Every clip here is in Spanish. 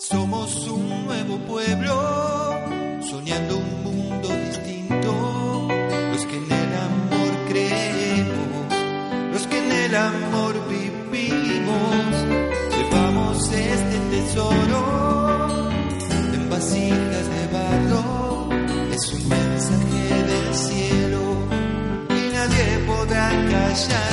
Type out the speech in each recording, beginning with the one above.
Somos un nuevo pueblo, soñando un mundo distinto. Los que en el amor creemos, los que en el amor vivimos, llevamos este tesoro en vasijas de barro. Es un mensaje del cielo y nadie podrá callar.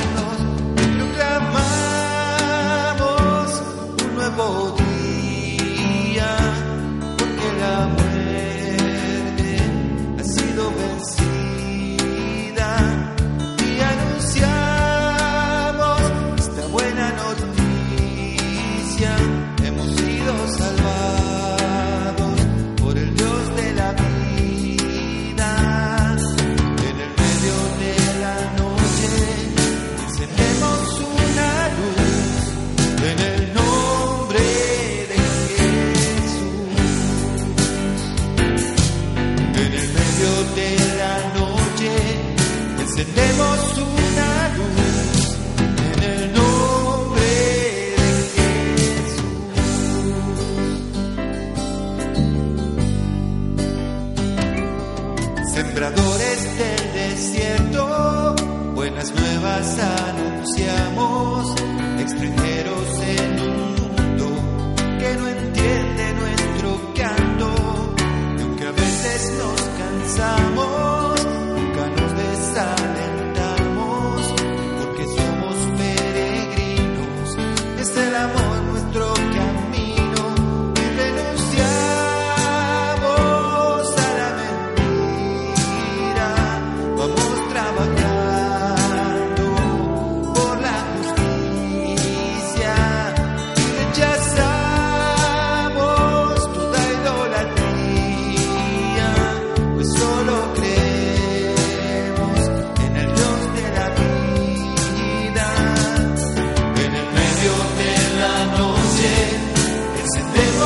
encendemos una luz en el nombre de Jesús. Sembradores del desierto, buenas nuevas anunciamos, extranjeros en un mundo que no entiende nuestro canto, aunque a veces nos cansamos. es el amor.